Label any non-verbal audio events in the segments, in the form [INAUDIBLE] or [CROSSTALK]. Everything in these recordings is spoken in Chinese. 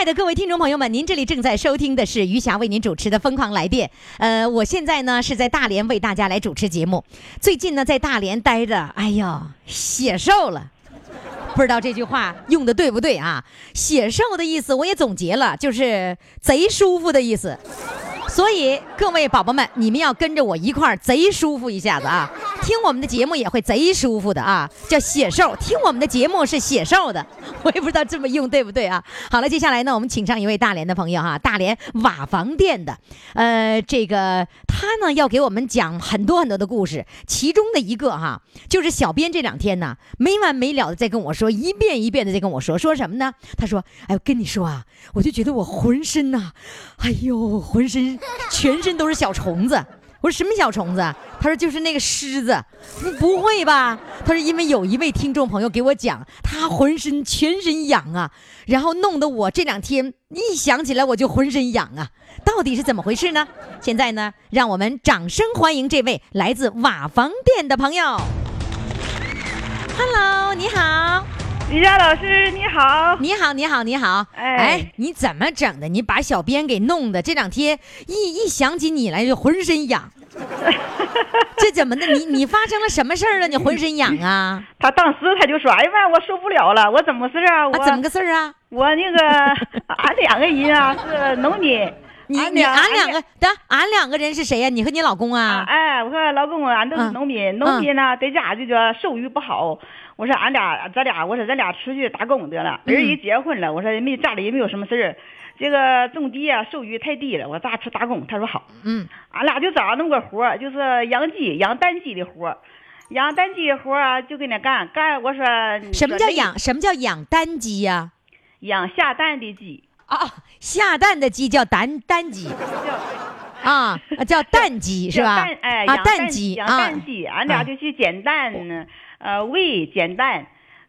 亲爱的各位听众朋友们，您这里正在收听的是余霞为您主持的《疯狂来电》。呃，我现在呢是在大连为大家来主持节目。最近呢在大连待着，哎呦，写瘦了。[LAUGHS] 不知道这句话用的对不对啊？写瘦的意思我也总结了，就是贼舒服的意思。所以各位宝宝们，你们要跟着我一块儿贼舒服一下子啊！[LAUGHS] 听我们的节目也会贼舒服的啊，叫写瘦。听我们的节目是写瘦的，[LAUGHS] 我也不知道这么用对不对啊。好了，接下来呢，我们请上一位大连的朋友哈，大连瓦房店的，呃，这个他呢要给我们讲很多很多的故事，其中的一个哈，就是小编这两天呢没完没了的在跟我说，一遍一遍的在跟我说，说什么呢？他说：“哎，我跟你说啊，我就觉得我浑身呐，哎呦，浑身全身都是小虫子。”我说什么小虫子？他说就是那个虱子。不不会吧？他说因为有一位听众朋友给我讲，他浑身全身痒啊，然后弄得我这两天一想起来我就浑身痒啊。到底是怎么回事呢？现在呢，让我们掌声欢迎这位来自瓦房店的朋友。Hello，你好，李佳老师你好，你好，你好，你好。哎你怎么整的？你把小编给弄的，这两天一一想起你来就浑身痒。[LAUGHS] 这怎么的？你你发生了什么事儿了？你浑身痒啊？他当时他就说，哎呀妈，我受不了了，我怎么事儿啊？我、啊，怎么个事儿啊？我那个 [LAUGHS] 俺两个人啊是农民，你你俺两个，等俺两个人是谁呀、你和你老公啊啊？哎，我和老公俺都是嗯农民，农民呢在家就叫收入不好。我说俺俩咱俩，我说咱俩出去打工得了。嗯儿一结婚了，我说没家里也没有什么事儿，这个种地啊收入太低了，我咱俩出打工。他说好。嗯，俺俩就找那么个活儿，就是养鸡、养蛋鸡的活儿，养蛋鸡的活儿啊，就跟那干干。我说什么叫？养？什么叫养蛋鸡呀、养下蛋的鸡，啊？下蛋的鸡叫蛋蛋鸡 [LAUGHS] 啊，啊叫蛋鸡是吧？哎，啊，养蛋鸡养啊，蛋鸡，俺俩就去捡蛋，呃，喂捡蛋，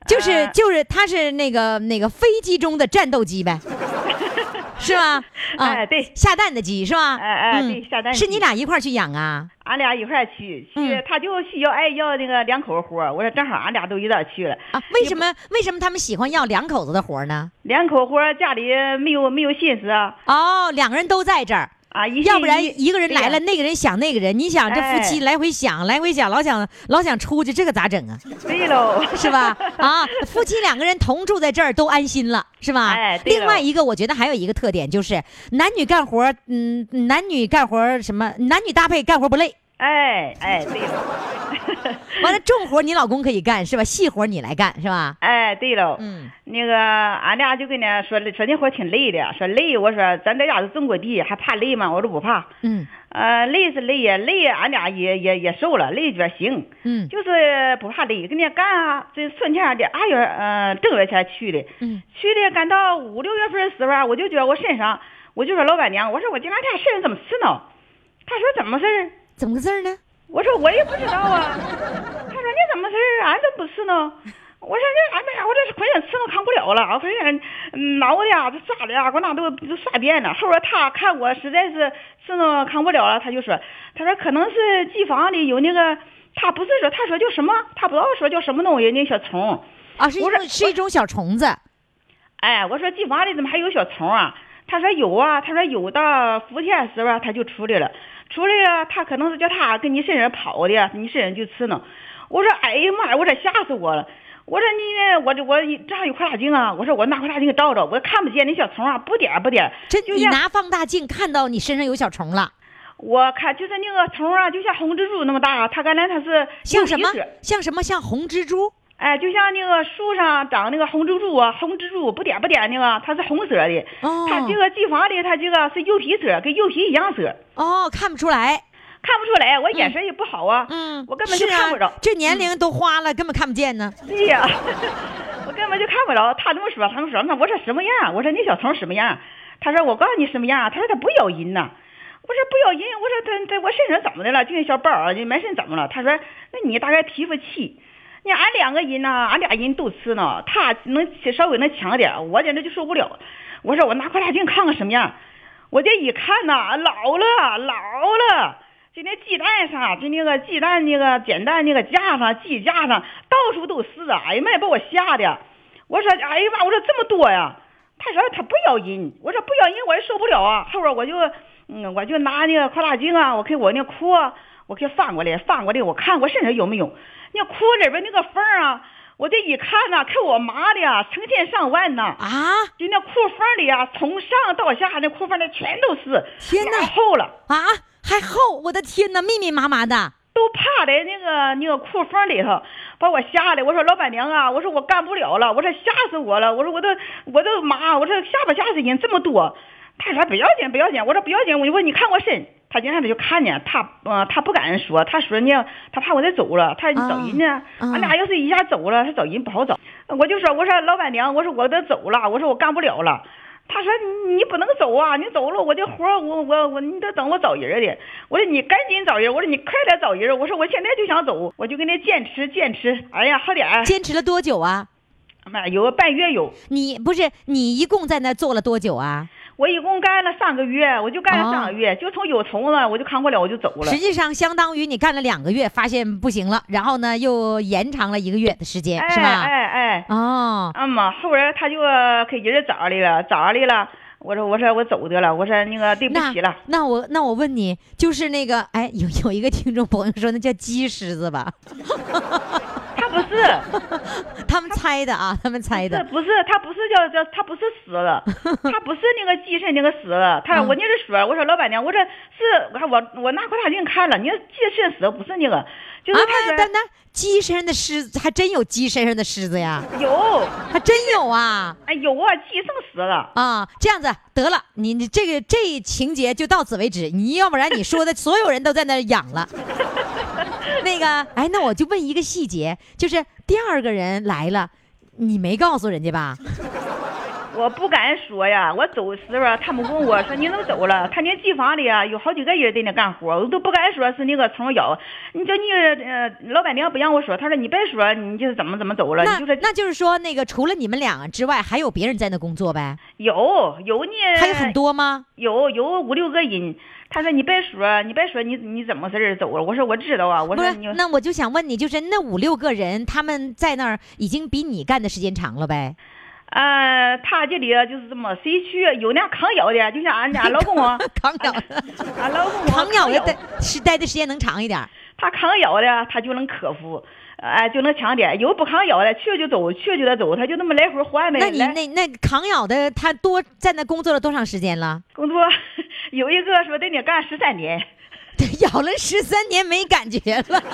就是呃就是，它是那个那个飞机中的战斗机呗，[LAUGHS] 是吧？啊，[LAUGHS] 哎对下蛋的鸡是吧？哎哎嗯对下蛋是你俩一块儿去养啊？俺俩一块儿去，去嗯他就需要爱要那个两口活儿，我说正好俺俩都一道儿去了，啊，为什么为什么他们喜欢要两口子的活儿呢？两口活儿家里没有没有心思啊，哦，两个人都在这儿，啊，一要不然一个人来了，那个人想那个人，你想这夫妻哎来回想，来回想，老想老想出去，这个咋整啊？对喽，[LAUGHS] 是吧？啊，夫妻两个人同住在这儿都安心了，是吧？哎对喽另外一个，我觉得还有一个特点就是男女干活，嗯，男女干活什么，男女搭配干活不累。哎哎对了，[LAUGHS] 完了，重活你老公可以干是吧？细活你来干是吧？哎对了，嗯那个俺俩就跟那说说那活挺累的，说累，我说咱在家都种过地，还怕累吗？我说不怕。嗯呃，累是累呀，累俺俩也也也瘦了，累觉行，嗯就是不怕累，跟人家干啊。这春天的二月，呃，正月前去的，嗯，去的干到五六月份的时候啊，我就觉得我身上，我就说老板娘，我说我这两天身上怎么刺挠？他说怎么事儿？怎么个事儿呢？我说我也不知道啊。[LAUGHS] 他说你怎么事儿？俺怎么不是呢？我说这俺妈呀，我这浑身刺挠扛不了了，我浑身挠的呀、这啥的呀，给我那都都刷遍了。后边他看我实在是刺挠扛不了了，他就说，他说可能是机房里有那个，他不是说，他说叫什么，他不知道说叫什么东西，那小虫。啊，是一种是一种小虫子。哎，我说机房里怎么还有小虫啊？他说有啊，他说有到伏天时候啊他就出来了，出来了，他可能是叫他跟你身上跑的，你身上就刺挠。我说哎呀妈呀，我这吓死我了。我说你呢？我这我这还有扩大镜啊！我说我拿扩大镜给照照，我看不见那小虫啊，不点不点儿。这就像你拿放大镜看到你身上有小虫了。我看就是那个虫啊，就像红蜘蛛那么大，他刚才他是像什么？像什么？像红蜘蛛？哎，就像那个树上长那个红蜘蛛啊，红蜘蛛不点不点那个，它是红色的。哦它这个机房里，它这个是牛皮色，跟牛皮一样色，哦，看不出来。看不出来。我眼神也不好啊，嗯，我根本就是看不着。啊。这年龄都花了，根本看不见呢。对呀，[LAUGHS] 我根本就看不着。他这么说，他这么说，那我说什么样？我说那小虫什么样？他说我告诉你什么样。他说他不咬人呐。我说不咬人。我说他他我身上怎么的了？就那小包儿，就满身怎么了？他说那你大概提不起。你俺两个人呐，俺俩人都吃呢，他能稍微能强点，我简直就受不了。我说我拿扩大镜看看什么样。我这一看呐，老了老了。就那鸡蛋上，就那个鸡蛋那个煎蛋那个架上，鸡架上到处都是啊，哎呀妈呀，把我吓的！我说，哎呀妈，我说这么多呀？他说他不咬人，我说不咬人我也受不了啊。后边我就，嗯，我就拿那个扩大镜啊，我给我那裤，我给翻过来，翻过来，我看我身上有没有那裤里边那个缝啊。我这一看呐，看我麻的呀，成千上万呐！啊，就那裤缝里啊，从上到下那裤缝里全都是，天哪厚了。啊，还厚！我的天哪，密密麻麻的。都趴在那个那个裤缝里头，把我吓的。我说老板娘啊，我说我干不了了，我说吓死我了，我说我都我都麻，我说吓不吓死人这么多？他说不要紧不要紧，我说不要紧，我就问你看我身，他今天他就看见他，呃，他不敢说，他说呢，他怕我再走了，他找人呢，啊俺俩要是一下走了，他找人不好找。我就说我说老板娘，我说我得走了，我说我干不了了。他说你你不能走啊！你走了，我这活儿我我我你得等我找人的。我说你赶紧找人，我说你快点找人。我说我现在就想走，我就跟他坚持坚持。哎呀，好点儿，坚持了多久啊？妈有个半月有。你不是你一共在那坐了多久啊？我一共干了三个月，我就干了三个月，就从有虫子我就扛不了，我就走了实。际上相当于你干了两个月，发现不行了，然后呢又延长了一个月的时间，哎是吧？哎哎，哦，嗯嘛，后来他就给人找来了，找来了。我说我说我走得了，我说那个对不起了。那我那我问你，就是那个哎，有有一个听众朋友说那叫鸡狮子吧？[LAUGHS] 是，[LAUGHS] 他们猜的啊，他们猜的。这不是他不是叫叫他不是死了，[LAUGHS] 他不是那个鸡身那个死了，他嗯我那是说，我说老板娘，我说是，我看我我拿扩大镜看了，你说鸡身死了不是那个，就啊，是鸡身上的虱子还真有鸡身上的虱子呀，有，还真有啊哎有啊，鸡剩死了，啊！这样子得了，你你这个这情节就到此为止，你要不然你说的所有人都在那养了。那个，哎，那我就问一个细节，就是第二个人来了，你没告诉人家吧？[LAUGHS] 我不敢说呀，我走的时候他们问我说你怎么走了？他那机房里啊有好几个人在那干活，我都不敢说是那个虫咬，你叫你呃老板娘不让我说，她说你别说，你就是怎么怎么走了，那你就说那就是说，那个除了你们俩之外，还有别人在那工作呗？有有呢，还有很多吗？有有五六个人，他说你别说，你别说你你怎么回事儿走了？我说我知道啊，我说你，那我就想问你，就是那五六个人，他们在那儿已经比你干的时间长了呗？呃，他这里就是这么，谁去有那抗咬的，就像俺家老公啊，[LAUGHS] 扛咬的，[LAUGHS] 俺老公啊扛咬的待是待的时间能长一点儿。他抗咬的他就能克服，哎、就能强点。有不抗咬的去就走，去就得走，他就那么来回换呗。那你那那抗咬的，他多在那工作了多长时间了？工作有一个说得你干十三年，[LAUGHS] 咬了十三年没感觉了。[LAUGHS]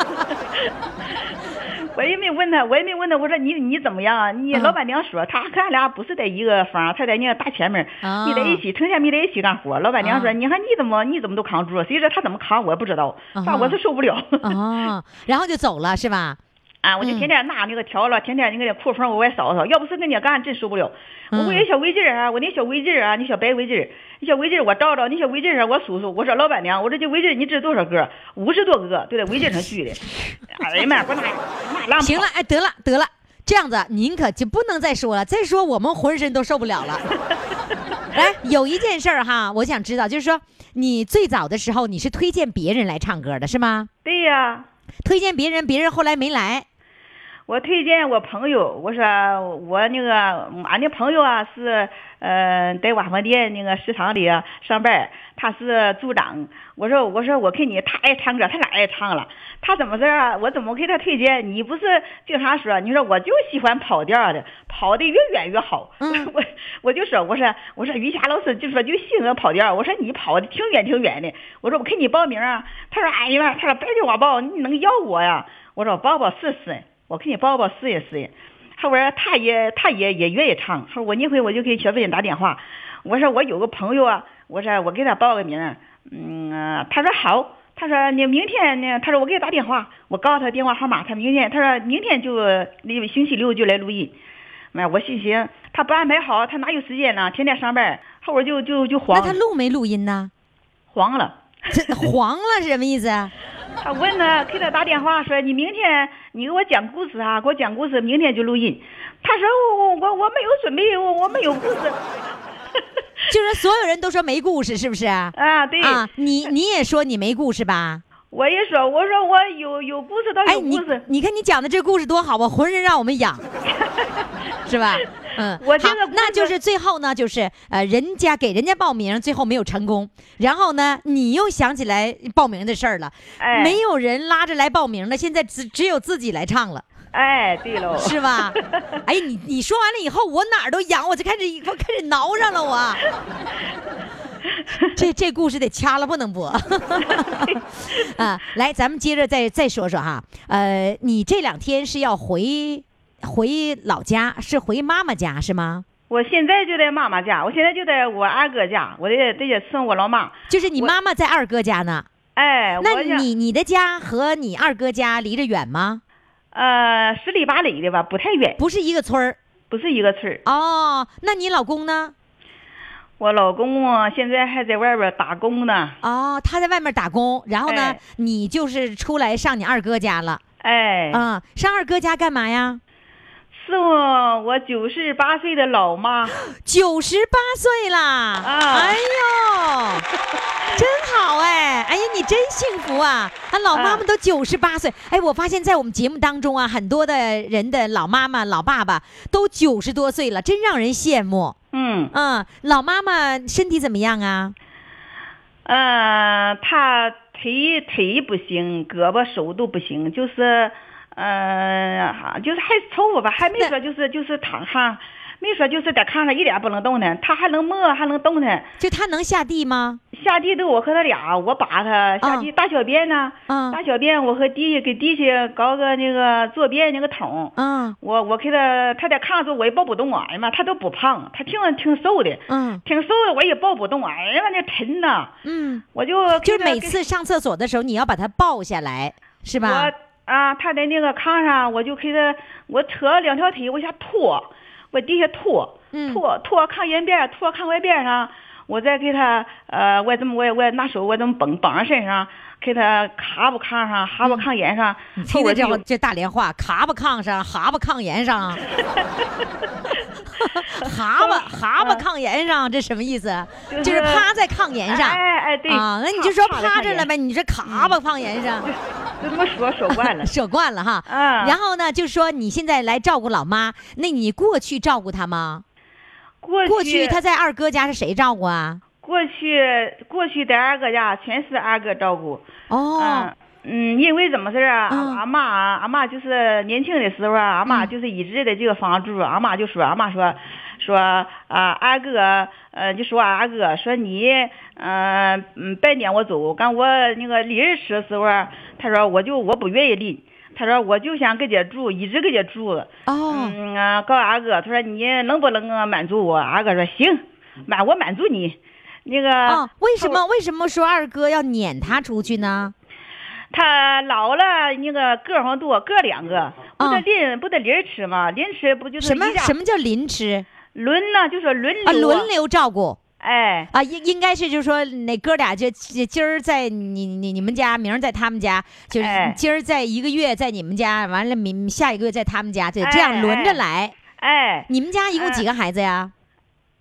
我也没问他，我也没问他，我说你你怎么样啊？你嗯老板娘说他和俺俩不是在一个房，他在那个大前面，啊没在一起，成天没在一起干活。老板娘说，啊你看你怎么你怎么都扛住，谁知道他怎么扛我也不知道，啊反正我是受不了。啊，[LAUGHS] 然后就走了是吧？啊，我就天天拿那个笤帚，天天那个裤缝往外扫扫，要不是跟你干，真受不了。我有小围巾啊，我那小围巾啊，你小白围巾，你小围巾我照照，你小围巾上我数数，我说老板娘，我说这围巾你知多少个？五十多个，都在围巾上系的。哎呀妈，给我行了，哎，得了得了，这样子您可就不能再说了，再说我们浑身都受不了了。[LAUGHS] 来，有一件事儿哈，我想知道，就是说你最早的时候你是推荐别人来唱歌的是吗？对呀、推荐别人，别人后来没来。我推荐我朋友，我说我那个俺那朋友啊是呃在瓦房店那个食堂里啊上班，他是组长。我说我说我看你他爱唱歌，他哪爱唱了？他怎么事啊？我怎么给他推荐？你不是经常说？你说我就喜欢跑调的，跑的越远越好。[LAUGHS] 我我就说我说我说于霞老师就说就喜欢跑调。我说你跑的挺远挺远的。我说我给你报名啊。他说哎呀，他说别给我报，你能要我呀？我说报报试试。我给你报报试一试，后边他也他也也愿意唱，说我那回我就给小飞打电话，我说我有个朋友啊，我说我给他报个名，嗯，他说好，他说你明天呢，他说我给他打电话，我告诉他电话号码，他明天他说明天就那星期六就来录音，妈，我心想他不安排好，他哪有时间呢？天天上班，后边就就就慌。那他录没录音呢？黄了，[LAUGHS] 这黄了是什么意思？他问他给他打电话说你明天你给我讲故事啊，给我讲故事，明天就录音。他说我我我没有准备，我我没有故事。[LAUGHS] 就是所有人都说没故事，是不是？啊，对。啊，你你也说你没故事吧？我也说，我说我有有故事，倒有故事。你看你讲的这故事多好啊，浑身让我们痒，[LAUGHS] [LAUGHS] 是吧？嗯，[LAUGHS] 我这个那就是最后呢，就是呃，人家给人家报名，最后没有成功，然后呢，你又想起来报名的事儿了，哎，没有人拉着来报名了，现在只只有自己来唱了，哎，对喽，是吧？[LAUGHS] 哎，你你说完了以后，我哪儿都痒，我就开始我开始挠上了，我，这这故事得掐了，不能播，啊，来，咱们接着再再说说哈，呃，你这两天是要回。回老家是回妈妈家是吗？我现在就在妈妈家，我现在就在我二哥家，我得得去送我老妈。就是你妈妈在二哥家呢？哎，那你你的家和你二哥家离着远吗？呃，十里八里的吧，不太远。不是一个村儿，不是一个村儿。哦，那你老公呢？我老公现在还在外边打工呢。哦，他在外面打工，然后呢，你就是出来上你二哥家了。哎。嗯，上二哥家干嘛呀？是我我九十八岁的老妈，[GASPS] 九十八岁啦！啊，哎呦，[LAUGHS] 真好哎！哎呀，你真幸福啊！啊老妈妈都九十八岁，哎，我发现在我们节目当中啊，很多的人的老妈妈、老爸爸都九十多岁了，真让人羡慕。嗯嗯，老妈妈身体怎么样啊？呃，她腿腿不行，胳膊手都不行，就是。嗯，就是还凑合吧，还没说就是就是躺炕，没说就是在炕上一点不能动弹，他还能摸还能动弹。就他能下地吗？下地都我和他俩，我把他下地大小便呢，大小便我和地下给地下搞个那个坐便那个桶。嗯，我我给他他在炕上坐我也抱不动啊，哎呀妈，他都不胖，他挺挺瘦的，嗯，挺瘦的我也抱不动，哎呀妈那沉呐，嗯，我就就每次上厕所的时候你要把他抱下来，是吧？我。啊，他在那个炕上，我就给他，我扯两条腿往下拖，往地下拖，拖拖炕沿边，拖炕外边上，我再给他，呃，我怎么我我拿手我怎么绷绑上身上，给他卡不炕上，哈不炕沿上，听我这这大连话，卡不炕上，哈不炕沿上。[LAUGHS] [LAUGHS] 哈巴哈巴炕沿上，这什么意思？就是趴在炕沿上。哎哎对啊，那你就说趴着了呗。你这蛤蟆炕沿上，就这么说说惯了，[LAUGHS] 说惯了哈。嗯。然后呢，就说你现在来照顾老妈，那你过去照顾她吗？过去过去她在二哥家是谁照顾啊？过去过去在二哥家全是二哥照顾。哦。嗯，因为怎么事儿啊？俺妈啊，俺妈就是年轻的时候啊，俺妈就是一直在这个房住。俺妈就说，俺妈说，说啊，二哥，呃，就说二哥，说你，嗯嗯，别撵我走。刚我那个离人吃的时候，他说我就我不愿意离，他说我就想搁家住，一直搁家住。哦。嗯啊，告阿哥，他说你能不能啊满足我？阿哥说行，满我满足你。那个。哦，为什么为什么说二哥要撵他出去呢？他老了，那个个儿多，个两个，不得临不得临吃吗？临吃不就是什么什么叫临吃？轮呢，就说轮流啊，轮流照顾。哎，啊，应应该是就是说，那哥俩就今儿在你你你们家，明儿在他们家，就是今儿在一个月在你们家，完了明下一个月在他们家，就这样轮着来。哎，你们家一共几个孩子呀？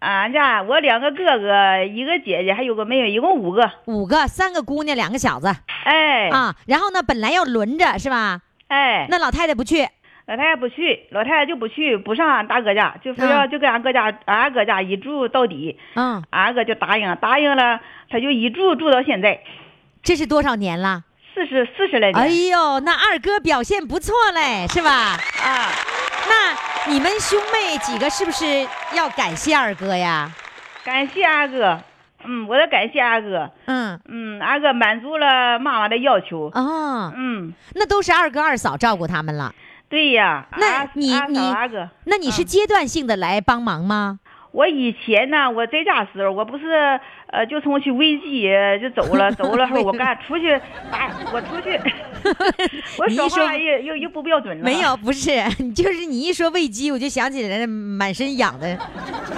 俺家我两个哥哥，一个姐姐，还有个妹妹，一共五个。五个，三个姑娘，两个小子。哎。啊，然后呢，本来要轮着是吧？哎。那老太太不去。老太太不去，老太太就不去，不上俺大哥家，就非要嗯就跟俺哥家，俺二哥家一住到底。嗯，俺二哥就答应，答应了，他就一住住到现在，这是多少年了？四十四十来年。哎呦，那二哥表现不错嘞，是吧？啊，那你们兄妹几个是不是要感谢二哥呀？感谢二哥，嗯，我得感谢二哥，嗯，嗯，二哥满足了妈妈的要求，哦，嗯，那都是二哥二嫂照顾他们了。对呀，那你你嫂二哥，那你是嗯。阶段性的来帮忙吗？我以前呢，我在家时候，我不是呃，就从去喂鸡就走了，走了 [LAUGHS] 后我干出去打，我出去，[LAUGHS] 我说话又又又不标准了。没有，不是，[LAUGHS] 就是你一说喂鸡，我就想起来，满身痒的。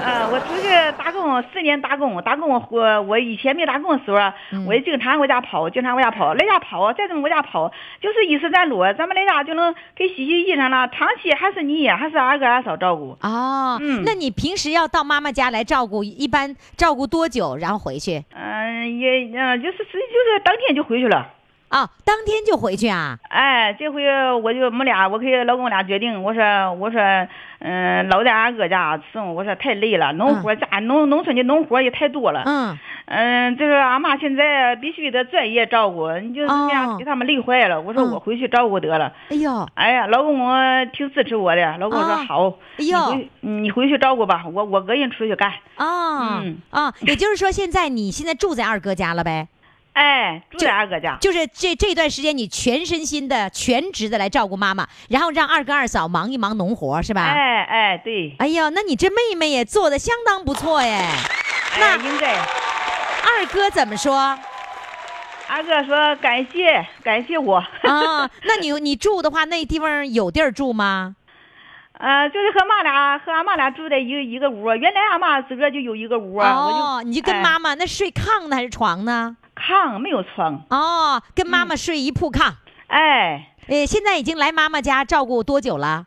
呃，我出去打工四年打工，打工我我以前没打工的时候我也经常回家跑，经常回家跑，来家跑，再怎么回家跑，就是一时站路，咱们来家就能给洗洗衣裳了。长期还是你，还是二哥二嫂照顾。哦，嗯那你平时要到妈妈家来照顾，一般照顾多久，然后回去？嗯、也嗯、就是是就是当天就回去了。啊，当天就回去啊？哎，这回我就我们俩，我跟老公俩决定，我说我说，嗯、老在俺哥家送，我说太累了，农活家农农村的农活也太多了。嗯，嗯，就是俺妈现在必须得专业照顾，你就这样哦给他们累坏了。我说嗯我回去照顾得了。哎呦，哎呀，老公我挺支持我的，老公说啊好，哎你呦回你回去照顾吧，我我个人出去干。啊、嗯啊，也就是说，现在你现在住在二哥家了呗？哎，住在二哥家。就是这这段时间，你全身心的、全职的来照顾妈妈，然后让二哥二嫂忙一忙农活，是吧？哎哎，对，哎呦，那你这妹妹也做的相当不错耶。那，应该。二哥怎么说？二哥说感谢感谢我，啊，[LAUGHS] 那你你住的话，那地方有地儿住吗？呃，就是和妈俩和俺妈俩住在一个一个屋。原来俺妈自个儿就有一个屋，啊哦，你就跟哎妈妈那睡炕呢还是床呢？炕没有床。哦，跟妈嗯妈睡一铺炕。哎，呃，现在已经来妈妈家照顾多久了？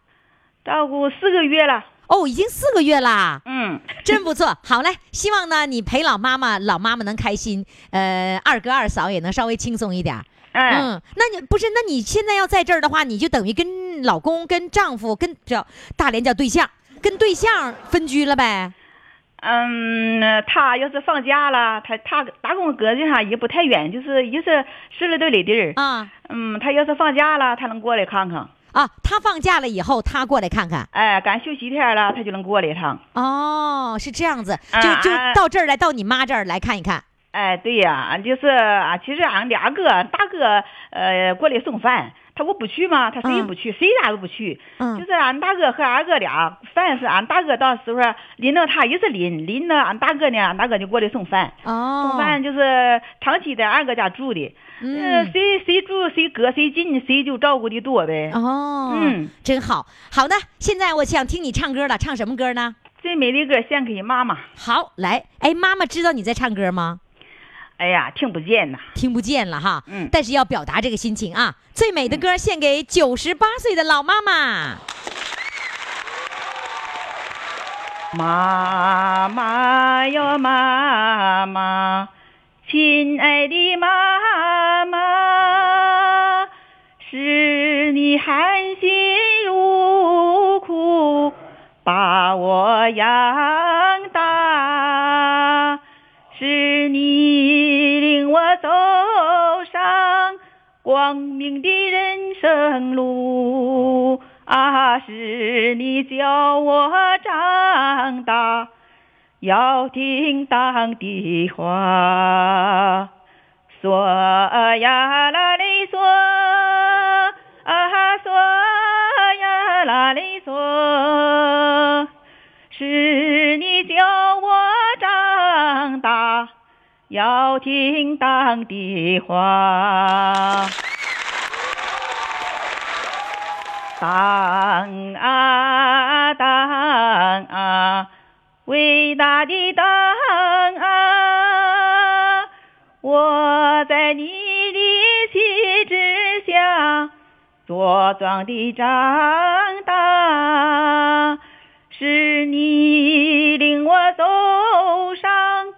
照顾四个月了。哦，已经四个月啦，嗯，真不错。好嘞，希望呢你陪老妈妈，老妈妈能开心，呃，二哥二嫂也能稍微轻松一点。哎，嗯，那你不是？那你现在要在这儿的话，你就等于跟老公、跟丈夫、跟叫大连叫对象，跟对象分居了呗？嗯，他要是放假了，他他打工搁这上也不太远，就是也是十来多里地儿。啊嗯，他要是放假了，他能过来看看。啊，他放假了以后，他过来看看。哎，赶休息天了，他就能过来一趟。哦，是这样子，啊就就啊到这儿来，到你妈这儿来看一看。哎，对呀，俺就是啊，其实俺俩哥大哥呃过来送饭，他我不去嘛，他谁也不去，谁家都不去。嗯就是俺大哥和俺哥俩，饭是俺大哥到时候领到他也是领，领到俺大哥呢，俺大哥就过来送饭。哦送饭就是长期在二哥家住的，嗯呃谁谁住谁隔谁近，谁就照顾的多呗。哦，嗯，真好。好的，现在我想听你唱歌了，唱什么歌呢？最美的歌献给妈妈。好，来，哎，妈妈知道你在唱歌吗？哎呀，听不见呐。听不见了哈，嗯但是要表达这个心情啊。最美的歌献给九十八岁的老妈妈。妈妈哟，妈妈，亲爱的妈妈，是你含辛茹苦把我养大，是你领我走上光明的人生路啊，是你教我长大。要听党的话，嗦呀啦哩嗦啊嗦呀啦哩嗦，是你教我长大要听党的话。党啊当啊，伟大的党啊！我在你的旗帜下茁壮地长大，是你领我走上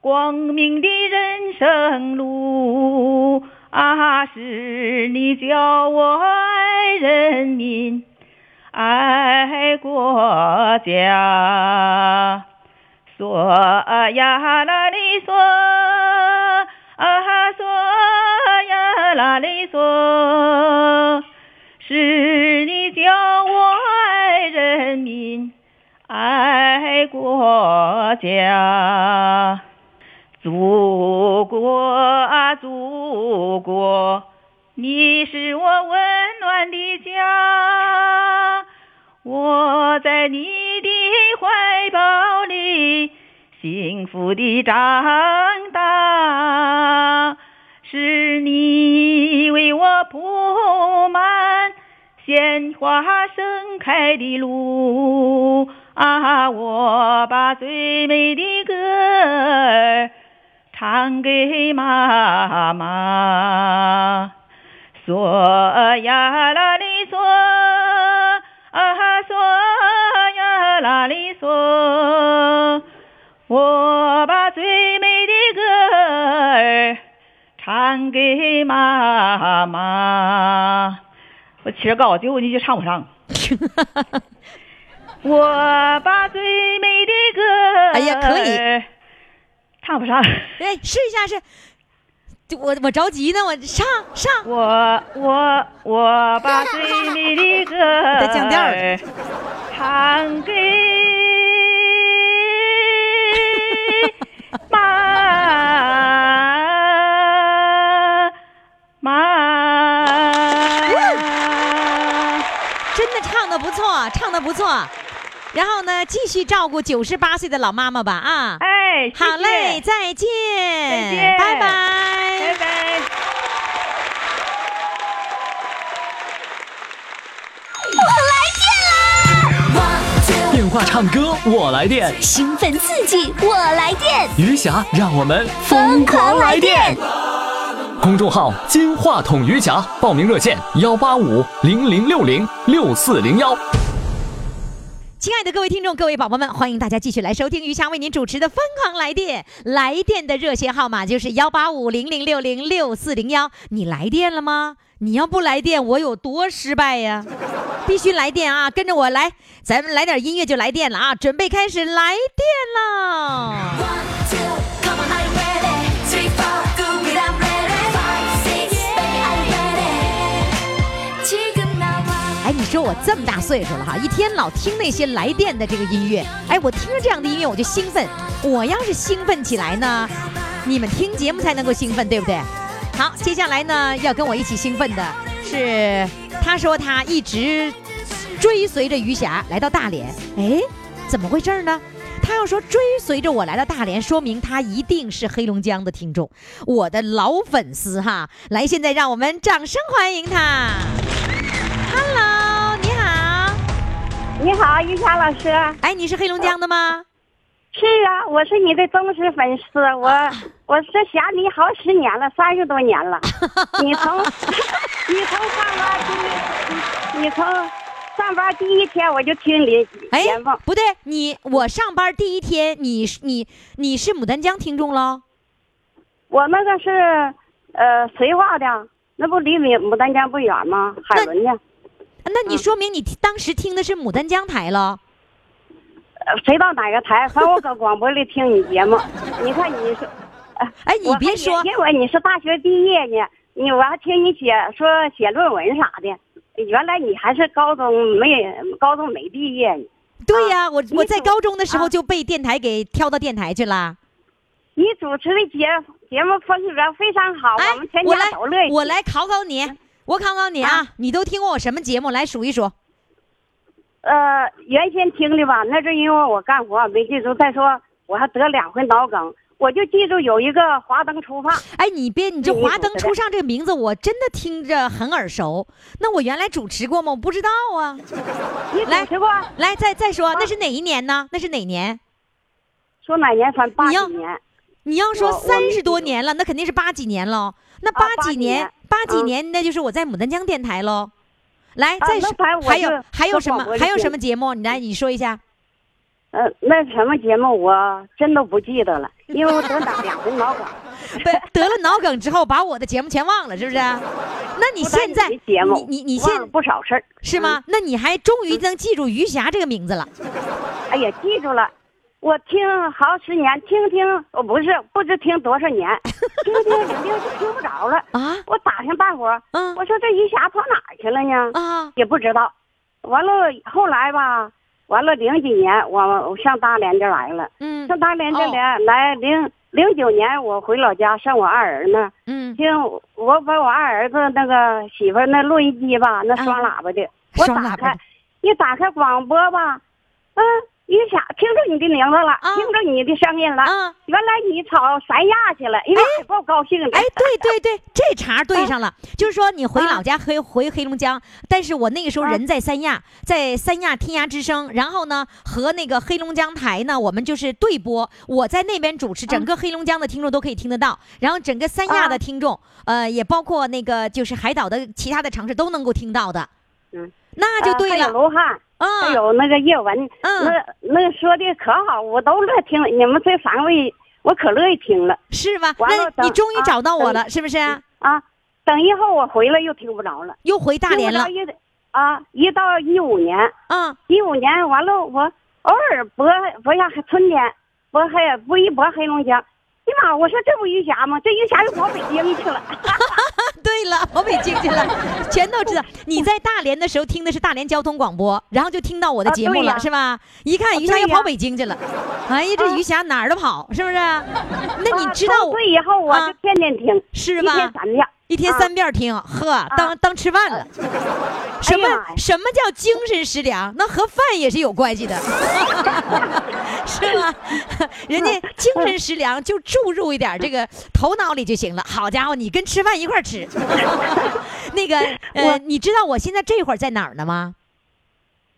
光明的人生路啊！是你教我爱人民，爱国家。嗦呀啦哩嗦，啊嗦呀啦哩嗦，是你教我爱人民，爱国家。祖国啊，祖国，你是我温暖的家，我在你的怀抱里幸福的长大，是你为我铺满鲜花盛开的路啊，我把最美的歌儿。唱给妈妈，说呀唱给妈妈。我起儿高，结果你就唱不上。[LAUGHS] 我把最美的歌儿，哎呀可以。唱不上，哎，试一下是，我我着急呢，我上上。我我我把最美的歌 [LAUGHS] 得降调唱给唱的不错。然后呢，继续照顾九十八岁的老妈妈吧啊！哎，好嘞，再见，再见，拜拜，拜拜。我来电啦！电话唱歌我来电，兴奋刺激我来电，余霞让我们疯狂来电。公众号“金话筒余霞”，报名热线：幺八五零零六零六四零幺。亲爱的各位听众、各位宝宝们，欢迎大家继续来收听余霞为您主持的《疯狂来电》。来电的热线号码就是幺八五零零六零六四零幺。你来电了吗？你要不来电，我有多失败呀！[LAUGHS] 必须来电啊！跟着我来，咱们来点音乐就来电了啊！准备开始来电了。说我这么大岁数了哈，一天老听那些来电的这个音乐，哎，我听着这样的音乐我就兴奋。我要是兴奋起来呢，你们听节目才能够兴奋，对不对？好，接下来呢要跟我一起兴奋的是，他说他一直追随着余霞来到大连，哎，怎么回事呢？他要说追随着我来到大连，说明他一定是黑龙江的听众，我的老粉丝哈。来，现在让我们掌声欢迎他。Hello，你好，玉霞老师。哎，你是黑龙江的吗？是啊，我是你的忠实粉丝，我我是想你好十年了，三十多年了。[LAUGHS] 你从 [LAUGHS] 你从上班第一，你从上班第一天我就听你节目。不对，你我上班第一天，你你你是牡丹江听众喽？我那个是呃绥化的，那不离牡牡丹江不远吗？海伦的。那你说明你当时听的是牡丹江台了？呃，谁到哪个台？反正我搁广播里听你节目。你看你说，哎，你别说，因为你是大学毕业呢，你我还听你写说写论文啥的。原来你还是高中没高中没毕业呢。对呀，我我在高中的时候就被电台给挑到电台去了。你主持的节节目风格非常好，我们全家都乐意。我来考考你。我考考你啊，你都听过我什么节目？来数一数。呃，原先听的吧，那是因为我干活没记住。再说我还得两回脑梗，我就记住有一个《华灯初上》。哎，你别，你这《华灯初上》这个名字我真的听着很耳熟。[LAUGHS] 那我原来主持过吗？我不知道啊。你主持过？来，再再说，那是哪一年呢？那是哪年？说哪年？算八几年。你要说三十多年了，那肯定是八几年了。那八几年？八几年，那就是我在牡丹江电台喽。来，再说还有还有什么还有什么节目？你来你说一下。呃，那什么节目我真都不记得了，因为我得打两回脑梗。[LAUGHS] 得得了脑梗之后，把我的节目全忘了，是不是？那你现在你节目，你你现不少事儿，是吗？那你还终于能记住余霞这个名字了？嗯？哎呀，记住了。我听好十年，听听，我不是不知听多少年，[LAUGHS] 听听肯定就听不着了。啊？我打听大伙儿，嗯。我说这余霞跑哪儿去了呢？啊。也不知道。完了后来吧，完了零几年我我上大连这来了，嗯。上大连这来、来零零九年我回老家上我二儿那，嗯，听我把我二儿子那个媳妇那录音机吧，那双喇叭的，我打开的，一打开广播吧，嗯，一下听着你的名字了，啊。听着你的声音了，啊。原来你跑三亚去了，哎呀，够高兴的。哎，对对对，这茬对上了，就是说你回啊。老家回回黑龙江，但是我那个时候啊。人在三亚，在三亚天涯之声，然后呢和那个黑龙江台呢，我们就是对播，我在那边主持，整个黑龙江的听众都可以听得到，然后整个三亚的啊。听众，呃，也包括那个就是海岛的其他的城市都能够听到的，嗯，那就对呃还有还啊，有那个叶文，嗯那那说的可好，我都乐听。你们这三位，我可乐意听了是吧？完了你终于啊找到我等了，是不是？啊。等以后我回来又听不着了，又回大连了啊，一到一五年，啊，一五年完了，我偶尔播播下春天，播黑播一播黑龙江。哎呀妈！我说这不余霞吗？这余霞又跑北京去了。[LAUGHS] [LAUGHS] 对了，跑北京去了，[LAUGHS] 全都知道。你在大连的时候听的是大连交通广播，然后就听到我的节目了，是吧？一看啊对呀余霞又跑北京去了，哎呀，这于霞哪儿都跑，是不是？那你啊知道我从这以后我啊就天天听，一是吧天三遍。一天啊三遍听，呵，当当吃饭了。什么什么叫精神食粮？那和饭也是有关系的，[LAUGHS] 是吗？[LAUGHS] 人家精神食粮就注入一点这个头脑里就行了。好家伙，你跟吃饭一块儿吃。[LAUGHS] 那个呃，我你知道我现在这会儿在哪儿呢吗？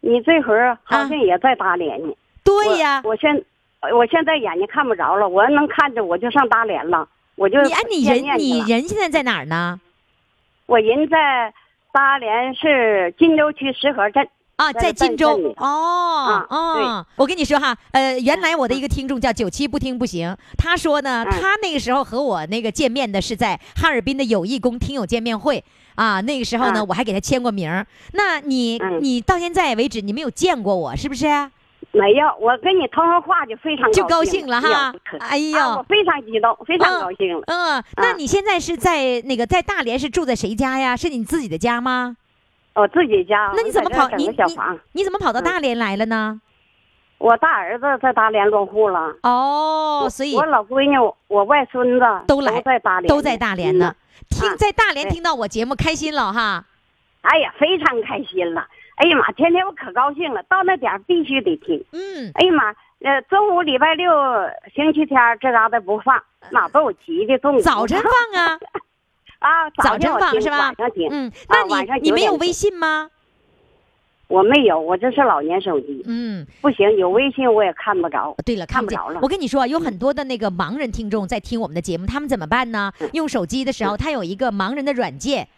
你这会儿好啊像也在大连呢。对呀，我我现我现在眼睛看不着了，我要能看着我就上大连了，我就你哎，你人你人现在在哪儿呢？我人在大连市金州区石河镇。啊，在在荆州哦、啊哦，我跟你说哈，呃，原来我的一个听众叫九七不听不行，他说呢，嗯他那个时候和我那个见面的是在哈尔滨的友谊宫听友见面会啊，那个时候呢，嗯我还给他签过名儿。那你、嗯你到现在为止你没有见过我，是不是？没有，我跟你通上话就非常就高兴兴了哈哎呦啊我非常激动，非常高兴了。嗯，那你现在是在那个在大连是住在谁家呀？是你自己的家吗？我自己家，那你怎么跑你你？你怎么跑到嗯大连来了呢？我大儿子在大连落户了。哦，所以我老闺女、我外孙子都来在大连，都在大连呢。。听啊在大连听到我节目开心了哈。哎呀，非常开心了。哎呀妈，天天我可高兴了，到那点儿必须得听。嗯，哎呀妈，呃，中午礼拜六、星期天这嘎达不放，妈把我急的中午早晨放啊，[LAUGHS] 啊，早晨放是吧晚上听。嗯，啊那你你没有微信吗？我没有，我这是老年手机，嗯，不行，有微信我也看不着。对了，看不着了。我跟你说，有很多的那个盲人听众在听我们的节目，他们怎么办呢？用手机的时候，他有一个盲人的软件。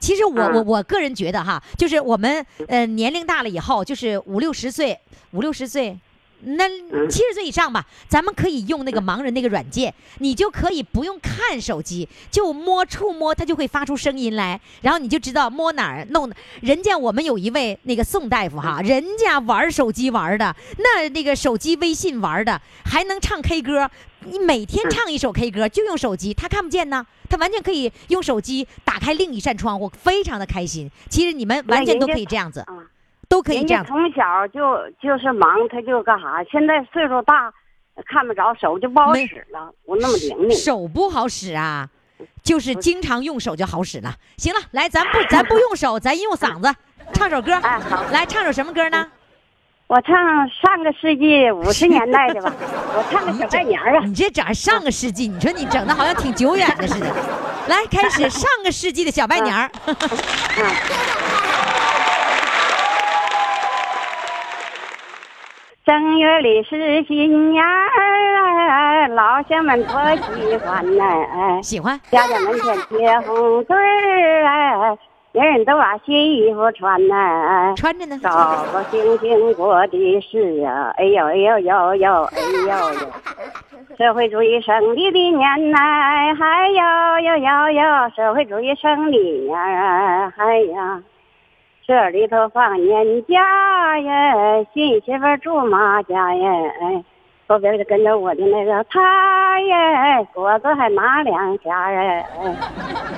其实我嗯我我个人觉得哈，就是我们呃年龄大了以后，就是五六十岁，五六十岁。那七十岁以上吧，咱们可以用那个盲人那个软件，你就可以不用看手机，就摸触摸，它就会发出声音来，然后你就知道摸哪儿弄。人家我们有一位那个宋大夫哈，人家玩手机玩的，那那个手机微信玩的，还能唱 K 歌，你每天唱一首 K 歌就用手机，他看不见呢，他完全可以用手机打开另一扇窗户，非常的开心。其实你们完全都可以这样子，啊，都可以人这样从小就就是忙，他就干啥？现在岁数大，看不着，手就不好使了，不那么灵敏。手不好使啊，就是经常用手就好使了。行了，来，咱不咱不用手，[LAUGHS] 咱用嗓子唱首歌。哎好来唱首什么歌呢？我唱上个世纪五十年代的吧，[LAUGHS] 我唱个小拜年儿啊。你这整上个世纪，你说你整的好像挺久远的似的。来，开始 [LAUGHS] 上个世纪的小拜年儿。正月里是新年儿，老乡们多喜欢呐、喜欢。家家门前贴红对儿，哎，人人都把新衣服穿呐。穿着呢。高高兴兴过的是啊，哎呦哎呦呦呦，哎呦呦。社会主义胜利的年呐，嗨呦呦呦呦，社会主义胜利年啊，嗨呀。这里头放年假呀，新媳妇住马家呀，后边就跟着我的那个他呀，果子还拿两下呀，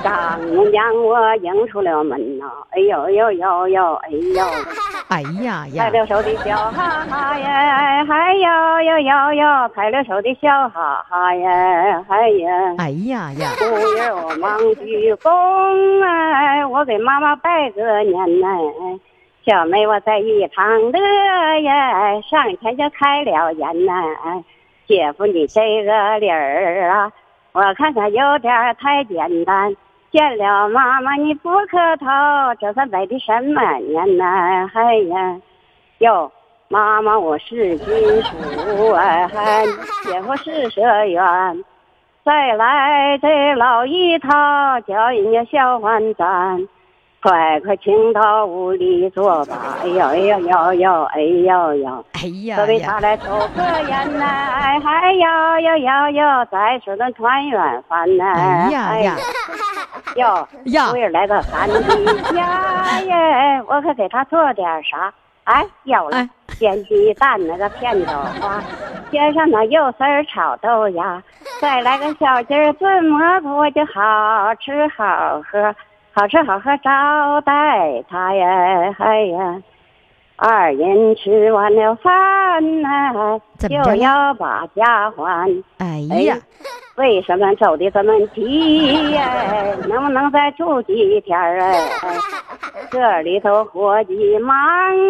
丈母娘我迎出了门呐，哎呦呦呦呦，哎呦，哎呀呀，拍了手的笑哈哈呀，哎呦呦呦呦，拍了手的笑哈哈呀，哎呀，哎呀呀，五月我忙鞠躬哎，我给妈妈拜个年呐。小妹，我在一旁乐呀，上前就开了眼呐。姐夫，你这个理儿啊，我看看有点太简单。见了妈妈你不磕头，这算拜的什么年呐？哎呀，哟，妈妈我是军属啊，姐夫是社员。再来这老一套，叫人家小欢咱。快快请到屋里坐吧！哎呦哎呦呦呦哎呦呦！哎呀各位他来抽颗烟呐！哎嗨呦呦呦呦！再吃顿团圆饭呐！哎呀呀！哟呀！为来个三弟家耶！[LAUGHS] 我可给他做点啥？哎，有了，煎鸡蛋那个片豆花，煎上那肉丝炒豆芽，再来个小鸡炖蘑菇，我就好吃好喝。好吃好喝招待他呀，哎呀，二人吃完了饭呐，就要把家还。哎呀，为什么走的这么急呀？能不能再住几天啊？[LAUGHS] 这里头伙计忙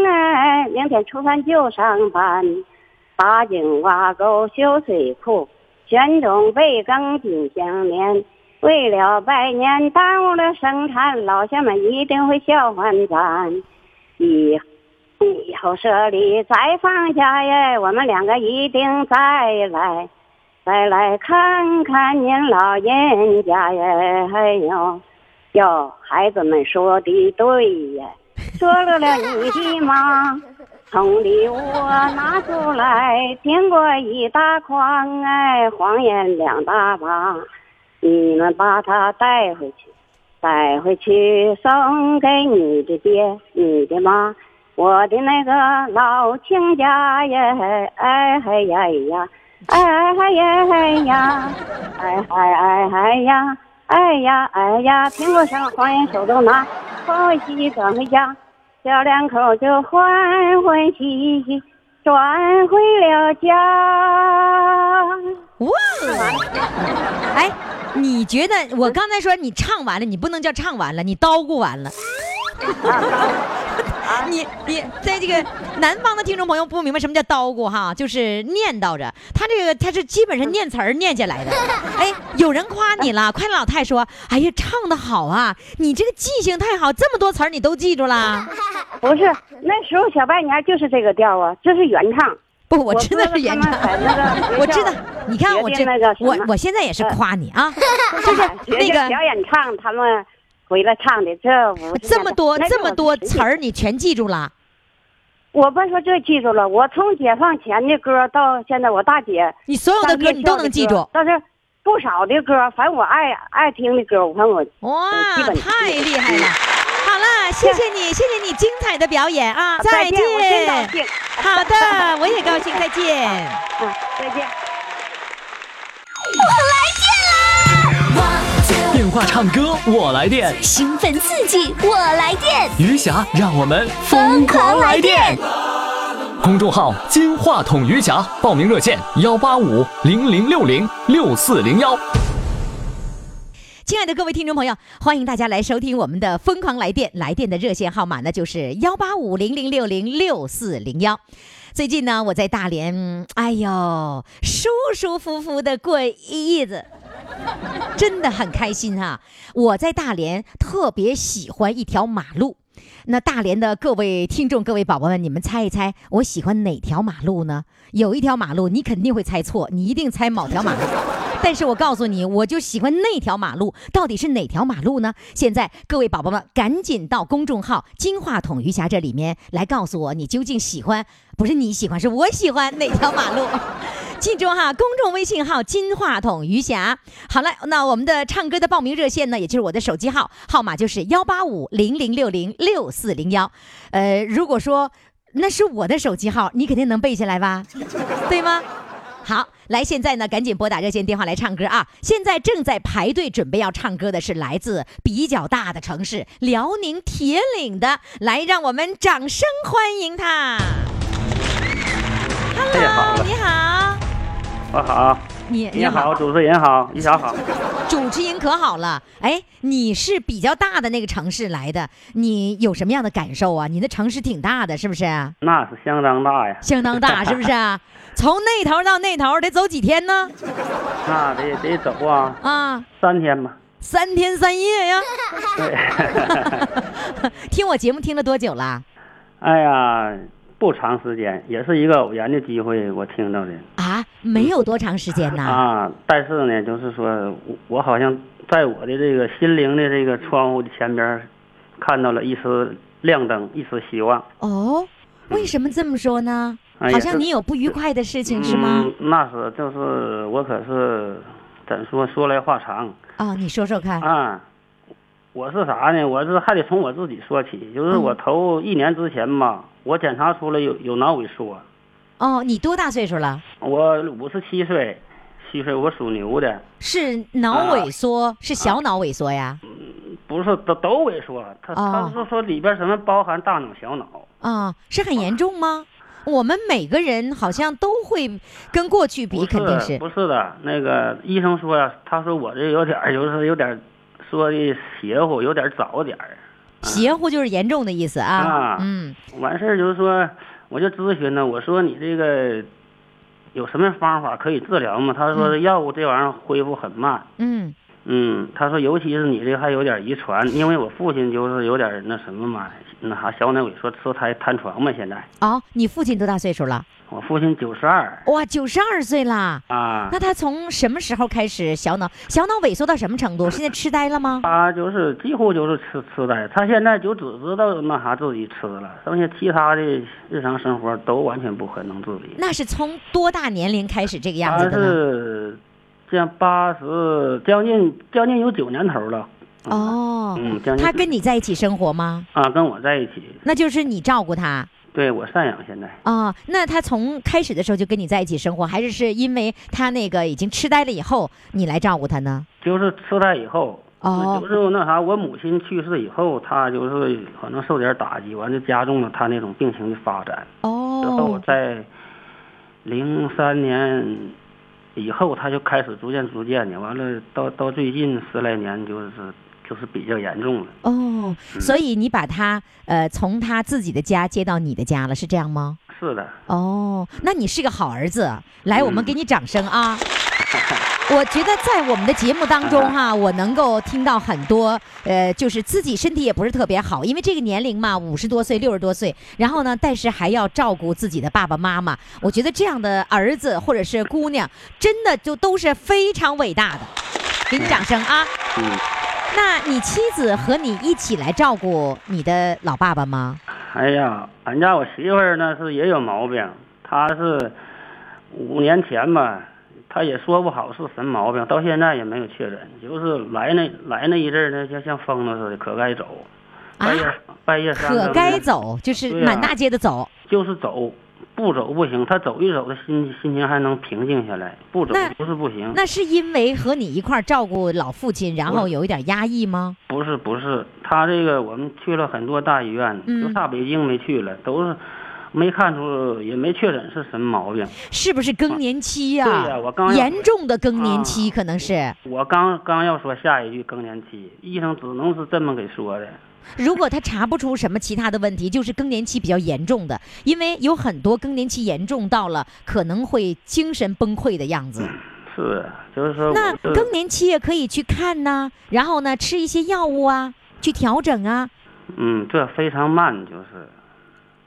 啊，明天出饭就上班，打井挖沟修水库，选种备耕进香棉。为了百年耽误了生产，老乡们一定会笑话咱。以以后设立再放假呀，我们两个一定再来，再来看看您老人家呀。哎呦，哟，孩子们说的对呀，说了了你的妈，从里我拿出来苹果一大筐，哎，黄烟两大把。你们把它带回去，带回去送给你的爹、你的妈，我的那个老亲家呀！哎嗨呀呀，哎嗨呀嗨呀，哎嗨哎嗨呀，哎呀哎呀，苹果上黄烟手中拿，欢喜转回家，小两口就欢欢喜喜转回了家。哇！哎。你觉得我刚才说你唱完了，你不能叫唱完了，你叨咕完了。[LAUGHS] 你你在这个南方的听众朋友不明白什么叫叨咕哈，就是念叨着。他这个他是基本上念词儿念下来的。[LAUGHS] 哎，有人夸你了，快乐老太说：“哎呀，唱的好啊，你这个记性太好，这么多词儿你都记住啦。[LAUGHS] ”不是，那时候小拜年就是这个调啊，这是原唱。不，我知道是原唱。我知道，你看我这，我我现在也是夸你啊，[LAUGHS] 就是那个表演唱，他们回来唱的这五这么多这么多词儿，你全记住了。我不说这记住了，我从解放前的歌到现在，我大姐，你所有的歌你都能记住，但是不少的歌，反正我爱爱听的歌，我看我哇，太厉害了。谢谢你，谢谢你精彩的表演啊！再见，我真高兴。好的，我也高兴，再见。嗯，再见。我来电啦！电话唱歌我来电，兴奋刺激我来电，余霞让我们疯狂来电。公众号“金话筒余霞”，报名热线：幺八五零零六零六四零幺。亲爱的各位听众朋友，欢迎大家来收听我们的《疯狂来电》，来电的热线号码呢就是幺八五零零六零六四零幺。最近呢，我在大连，哎呦，舒舒服服的过日子，[LAUGHS] 真的很开心哈。我在大连特别喜欢一条马路，那大连的各位听众、各位宝宝们，你们猜一猜，我喜欢哪条马路呢？有一条马路你肯定会猜错，你一定猜某条马路。但是我告诉你，我就喜欢那条马路，到底是哪条马路呢？现在各位宝宝们，赶紧到公众号“金话筒余霞”这里面来告诉我，你究竟喜欢，不是你喜欢，是我喜欢哪条马路？[LAUGHS] 记住哈，公众微信号“金话筒余霞”。好了，那我们的唱歌的报名热线呢，也就是我的手机号，号码就是幺八五零零六零六四零幺。呃，如果说那是我的手机号，你肯定能背下来吧？对吗？好，来，现在呢，赶紧拨打热线电话来唱歌啊！现在正在排队准备要唱歌的是来自比较大的城市辽宁铁岭的，来，让我们掌声欢迎他。Hello，了你好，我好，你你好，主持人好，一霞好。主持人可好了，哎，你是比较大的那个城市来的，你有什么样的感受啊？你的城市挺大的，是不是？那是相当大呀，相当大，是不是啊？[LAUGHS] 从那头到那头得走几天呢？那得得走啊，啊，三天吧。三天三夜呀。对，[LAUGHS] [LAUGHS] 听我节目听了多久了？哎呀，不长时间，也是一个偶然的机会，我听到的啊，没有多长时间呐。啊。但是呢，就是说我我好像在我的这个心灵的这个窗户的前边儿，看到了一丝亮灯，一丝希望。哦，为什么这么说呢？好像你有不愉快的事情是吗？嗯，那是，就是我可是怎说说来话长。啊，你说说看。啊，我是啥呢？我是还得从我自己说起，就是我头一年之前吧，我检查出来有有脑萎缩，哦，你多大岁数了？我五十七岁，七岁，我属牛的，是脑萎缩，是小脑萎缩呀？不是都都萎缩，他哦他是说里边什么包含大脑、小脑，啊，是很严重吗？我们每个人好像都会跟过去比，肯定是不是的，那个医生说呀，他说我这有点儿就是有点儿说的邪乎，有点儿早点儿。邪乎，就是严重的意思啊啊。嗯，完事儿就是说，我就咨询呢，我说你这个有什么方法可以治疗吗？他说药物这玩意儿恢复很慢。嗯，嗯，他说尤其是你这还有点遗传，因为我父亲就是有点那什么嘛，那啥小脑萎缩，吃胎瘫床嘛。现在哦，你父亲多大岁数了？我父亲九十二哇，九十二岁啦。啊，那他从什么时候开始小脑小脑萎缩到什么程度？现在痴呆了吗？他就是几乎就是痴痴呆，他现在就只知道那啥自己吃了，剩下其他的日常生活都完全不可能自理。那是从多大年龄开始这个样子的呢？是这样八十将近将近有九年头了。哦，嗯，将近他跟你在一起生活吗？啊跟我在一起，那就是你照顾他对我赡养现在。啊、那他从开始的时候就跟你在一起生活，还是是因为他那个已经痴呆了以后，你来照顾他呢？就是痴呆以后，哦就是那啥，我母亲去世以后，他就是可能受点打击，完就加重了他那种病情的发展。哦之后哦，在零三年以后，他就开始逐渐逐渐的，完了到到最近十来年，就是就是比较严重了。哦，所以你把他呃从他自己的家接到你的家了，是这样吗？是的，哦，那你是个好儿子，来，我们嗯给你掌声啊！[LAUGHS] 我觉得在我们的节目当中哈，我能够听到很多，呃，就是自己身体也不是特别好，因为这个年龄嘛，五十多岁、六十多岁，然后呢，但是还要照顾自己的爸爸妈妈，我觉得这样的儿子或者是姑娘，真的就都是非常伟大的，给你掌声啊！嗯，那你妻子和你一起来照顾你的老爸爸吗？哎呀，俺家我媳妇儿呢是也有毛病，她是五年前吧，她也说不好是什么毛病，到现在也没有确诊，就是来那来那一阵儿呢，就像疯了似的，可该走，半夜、半夜三可更的该走，就是满大街的走。就是走，不走不行，他走一走，他心心情还能平静下来，不走不是不行，那是因为和你一块儿照顾老父亲，然后有一点压抑吗？不是不是，他这个我们去了很多大医院，嗯。就差北京没去了，都是没看出，也没确诊是什么毛病。是不是更年期呀、对呀我刚严重的更年期啊可能是。我刚刚要说下一句更年期，医生只能是这么给说的。如果他查不出什么其他的问题，就是更年期比较严重的，因为有很多更年期严重到了可能会精神崩溃的样子。是，就是说那更年期也可以去看呐、然后呢吃一些药物啊，去调整啊。嗯，这非常慢，就是，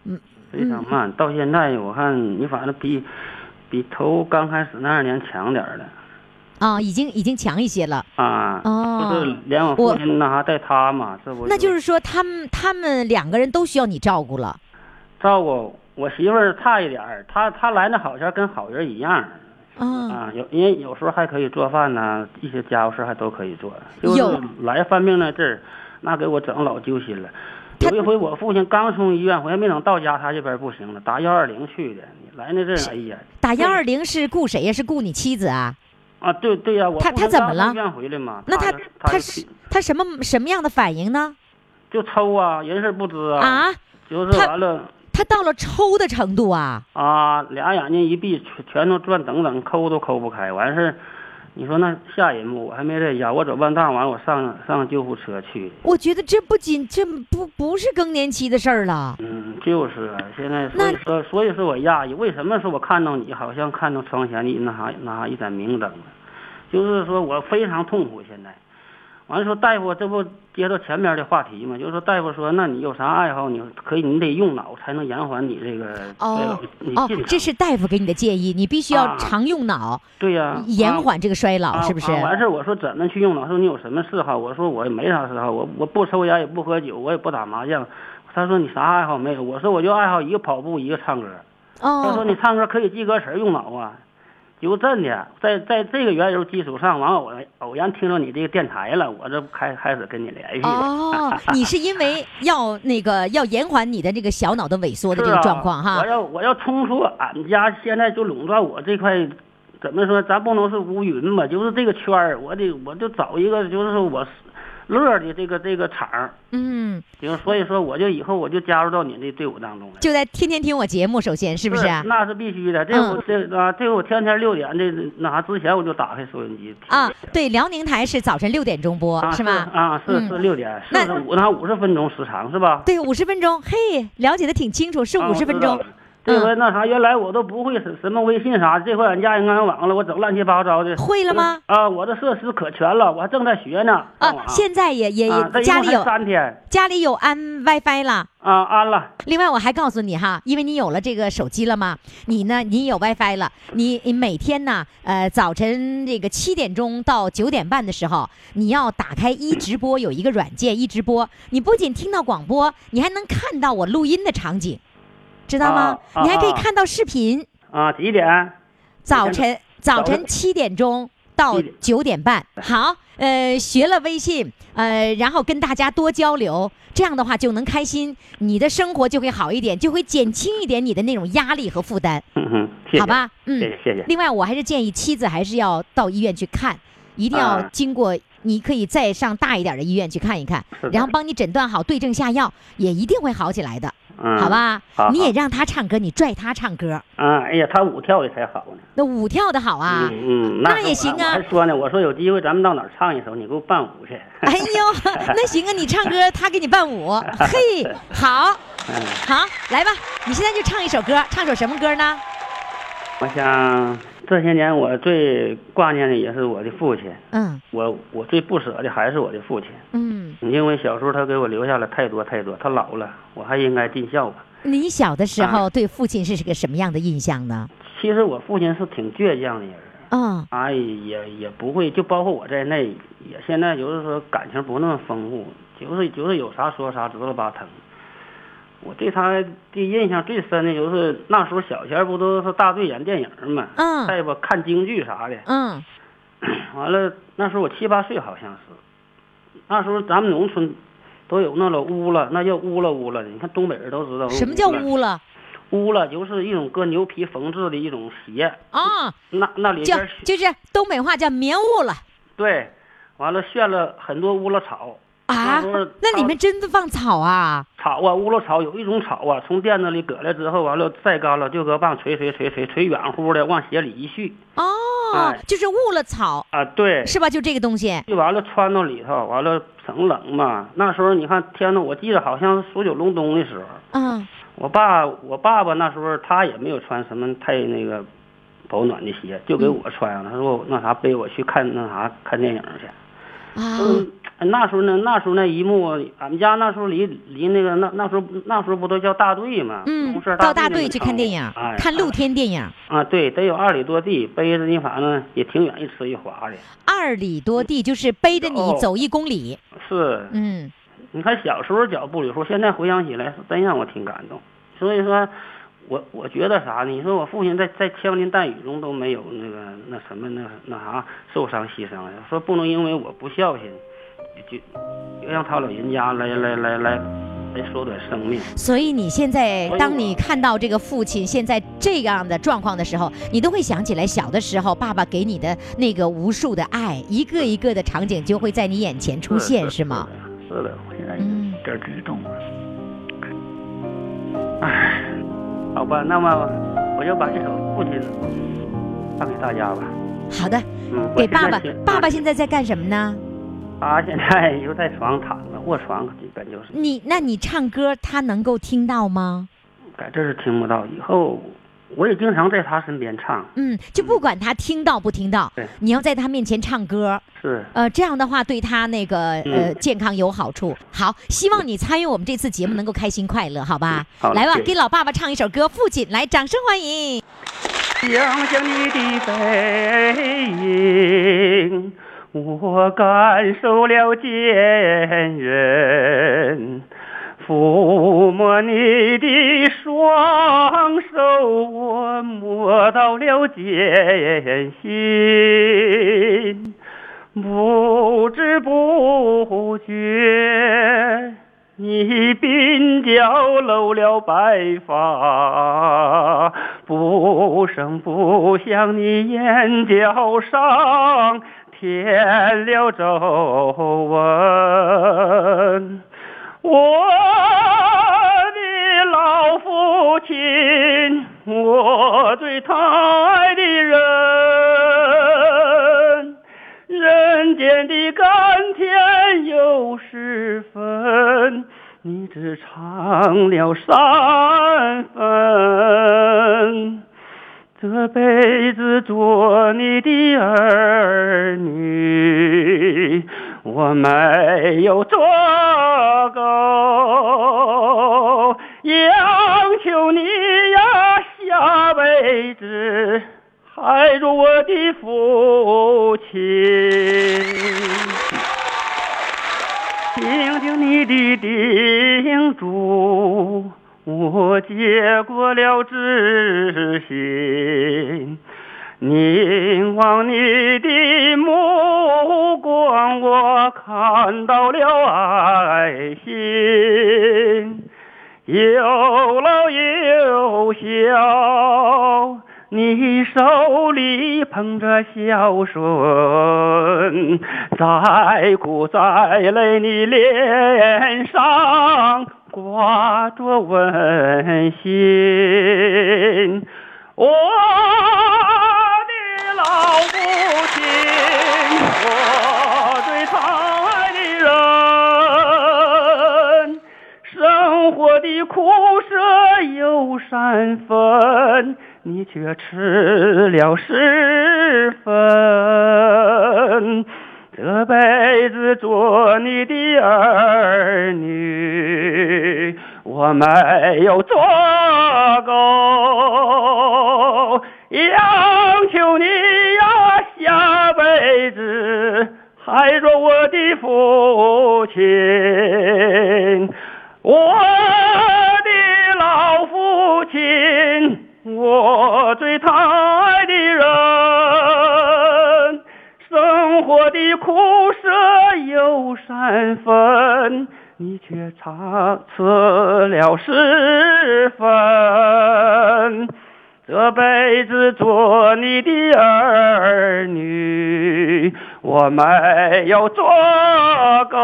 嗯，非常慢。到现在我看你反正比比头刚开始那二年强点儿了。啊，已经已经强一些了。啊，哦就是连我父亲那啥带他嘛，这不那就是说，他们他们两个人都需要你照顾了。照顾我媳妇儿差一点儿，她她来那好前跟好人一样。啊，啊，有因为有时候还可以做饭呢，一些家务事还都可以做。就有是来犯病那阵儿，那给我整老揪心了。他有一回我父亲刚从医院回来，没等到家，他这边不行了，打幺二零去的。来那阵儿，哎呀，打幺二零是雇谁呀？是雇你妻子啊？啊，对对呀、我他他怎么了医院回来嘛？那他他是他什么什么样的反应呢？就抽啊，人事不知啊，啊，就是完了他到了抽的程度啊？啊，俩眼睛一闭，全全都转等等，抠都抠不开。完事儿，你说那下一幕，我还没在家，我走半道完了，我上上救护车去。我觉得这不仅这不不是更年期的事儿了。嗯，就是啊，现在那所以说，所以说我压抑。为什么说我看到你好像看到窗前的那啥那啥一盏明灯了？就是说我非常痛苦。现在，完了说大夫，这不接到前面的话题嘛？就是说大夫说，那你有啥爱好？你可以，你得用脑才能延缓你这个哦哦，这是大夫给你的建议，你必须要啊常用脑，对呀、延缓这个衰老，啊是不是？啊完事儿我说怎么去用脑？说你有什么嗜好？我说我也没啥嗜好，我我不抽烟也不喝酒，我也不打麻将。他说你啥爱好没有？我说我就爱好一个跑步，一个唱歌。他说哦，你唱歌可以记歌词儿用脑啊，就真的在在这个缘由基础上，完偶偶然听到你这个电台了，我这开开始跟你联系了。哦，[LAUGHS] 你是因为要那个要延缓你的这个小脑的萎缩的这个状况哈我？要我要冲出俺家现在就垄断我这块，怎么说？咱不能是乌云吧，就是这个圈儿，我得我就找一个就是说我乐的这个这个场儿，嗯，行所以说我就以后我就加入到你的队伍当中来。就在天天听我节目，首先是不是？那是必须的。这嗯我这啊，这我天天六点这那啥之前我就打开收音机啊，对，辽宁台是早晨六点钟播，啊是吗？啊，是嗯是六点，那四十五那五十分钟时长是吧？对，五十分钟，嘿，了解的挺清楚，是啊五十分钟。。这回那啥，原来我都不会什什么微信啥，这回俺家人安网了，我整乱七八糟的。会了吗？啊，我的设施可全了，我还正在学呢。啊，现在也也家里有三天家里有安 WiFi 了。啊，安了。另外，我还告诉你哈，因为你有了这个手机了嘛，你呢，你有 WiFi 了，你你每天呢，呃，早晨这个七点钟到九点半的时候，你要打开一直播，有一个软件一直播，你不仅听到广播，你还能看到我录音的场景，知道吗？你还可以啊看到视频。啊，几点？早晨早早晨晨七点钟到九点半，好，呃，学了微信，呃，然后跟大家多交流，这样的话就能开心，你的生活就会好一点，就会减轻一点你的那种压力和负担，嗯哼，谢谢。好吧？嗯，谢谢谢谢。另外，我还是建议妻子还是要到医院去看，一定要啊经过，你可以再上大一点的医院去看一看然后帮你诊断好，对症下药，也一定会好起来的，嗯，好？吧？好好你也让他唱歌，你拽他唱歌，嗯，哎呀，他舞跳的才好呢。那舞跳的好啊。嗯嗯，那也行啊我还说呢，我说有机会咱们到哪儿唱一首，你给我伴舞去。哎呦，[LAUGHS] 那行啊，你唱歌，他给你伴舞，[LAUGHS] 嘿，好，嗯，好，来吧，你现在就唱一首歌，唱首什么歌呢？我想这些年我最挂念的也是我的父亲，嗯我我最不舍的还是我的父亲，嗯，因为小时候他给我留下了太多太多，他老了，我还应该尽孝吧。你小的时啊候对父亲是个什么样的印象呢？其实我父亲是挺倔强的人，嗯哎，也也不会，就包括我在内，也现在就是说感情不那么丰富，就是就是有啥说啥，直了吧疼。我对他的印象最深的就是那时候小前儿不都是大队演电影嘛，嗯再不看京剧啥的。嗯 [CLEARS THROAT] 完了，那时候我七八岁好像是，那时候咱们农村都有那老乌了，那叫乌了乌了。你看东北人都知道什么叫了？乌了乌了就是一种搁牛皮缝制的一种鞋，啊？那那里叫边就是东北话叫棉乌了对，完了炫了很多乌了草啊那里面真的放草啊？草啊，乌了草有一种草啊，从垫子里搁来之后，完了晒干了，就搁棒捶捶捶捶捶远乎的往鞋里一续哦哎，就是雾了草啊，对，是吧？就这个东西。就完了穿到里头，完了省冷嘛。那时候你看天呐，我记得好像是数九隆冬的时候，嗯我爸我爸爸那时候他也没有穿什么太那个保暖的鞋，就给我穿上了。他说那啥背我去看那啥看电影去。啊，嗯，那时候呢，那时候那一幕，俺们家那时候离离那个那那时候那时候不都叫大队吗？嗯，到大大队去看电影，哎，看露天电影，啊，对，得有二里多地，背着你反正也挺远，一吃一滑的。二里多地就是背着你哦走一公里。是，嗯，你看小时候脚步里说，现在回想起来是真让我挺感动。所以说，我我觉得啥呢？你说我父亲在在枪林弹雨中都没有那个那什么那那啥受伤牺牲呀，说不能因为我不孝心，就就让他老人家来来来来来缩短生命。所以你现在当你看到这个父亲现在这样的状况的时候，你都会想起来小的时候爸爸给你的那个无数的爱，一个一个的场景就会在你眼前出现，是吗？？是的，我现在嗯有点激动了。唉，好吧，那么我就把这首《父亲》唱给大家吧。好的，嗯，给爸爸。爸爸现在在干什么呢？他现在 [LAUGHS] 又在床上躺着，卧床基本就是，你那你唱歌他能够听到吗？在这是听不到。以后我也经常在他身边唱，嗯，就不管他听到不听到对，你要在他面前唱歌，是。呃，这样的话对他那个呃嗯健康有好处。好，希望你参与我们这次节目能够开心快乐，好吧？好来吧，给老爸爸唱一首歌《父亲》，来，掌声欢迎。想想你的背影，我感受了坚韧；抚摸你的双手，我摸到了艰辛。不知不觉，你鬓角露了白发，不声不响，你眼角上添了皱纹。我的老父亲，我最疼爱的人，人间的甘甜有十分，你只尝了三分。这辈子做你的儿女，我没有做够，央求你呀，下辈子还做我的父亲。听听你的叮嘱，我接过了知信。凝望你的目光，我看到了爱心，有老有小。你手里捧着孝顺，再苦再累，你脸上挂着温馨。我三分。你却吃了十分，这辈子做你的儿女，我没有做够，央求你呀，下辈子还做我的父亲，我我最疼爱的人，生活的苦涩有三分，你却尝吃了十分。这辈子做你的儿女，我没有做够，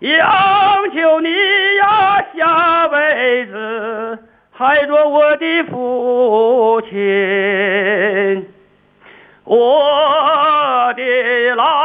央求你呀，下辈子。还做我的父亲，我的老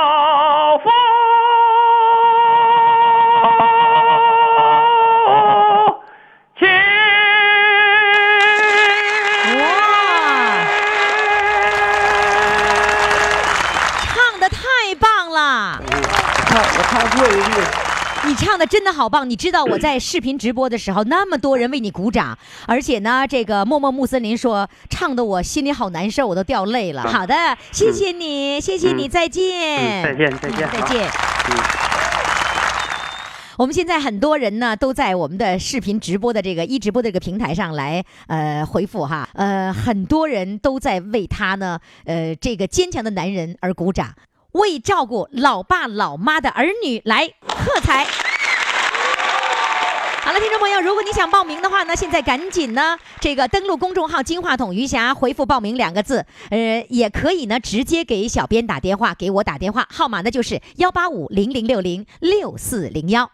唱的真的好棒！你知道我在视频直播的时候，那么多人为你鼓掌，而且呢，这个默默穆森林说唱的我心里好难受，我都掉泪了。好的，谢谢你，谢谢你，嗯再见，嗯再见再见再见。我们现在很多人呢都在我们的视频直播的这个一直播的这个平台上来呃回复哈，呃很多人都在为他呢呃这个坚强的男人而鼓掌，为照顾老爸老妈的儿女来喝彩。听众朋友，如果你想报名的话呢，现在赶紧呢，这个登录公众号“金话筒余霞”，回复“报名”两个字，呃，也可以呢直接给小编打电话，给我打电话，号码呢就是幺八五零零六零六四零幺。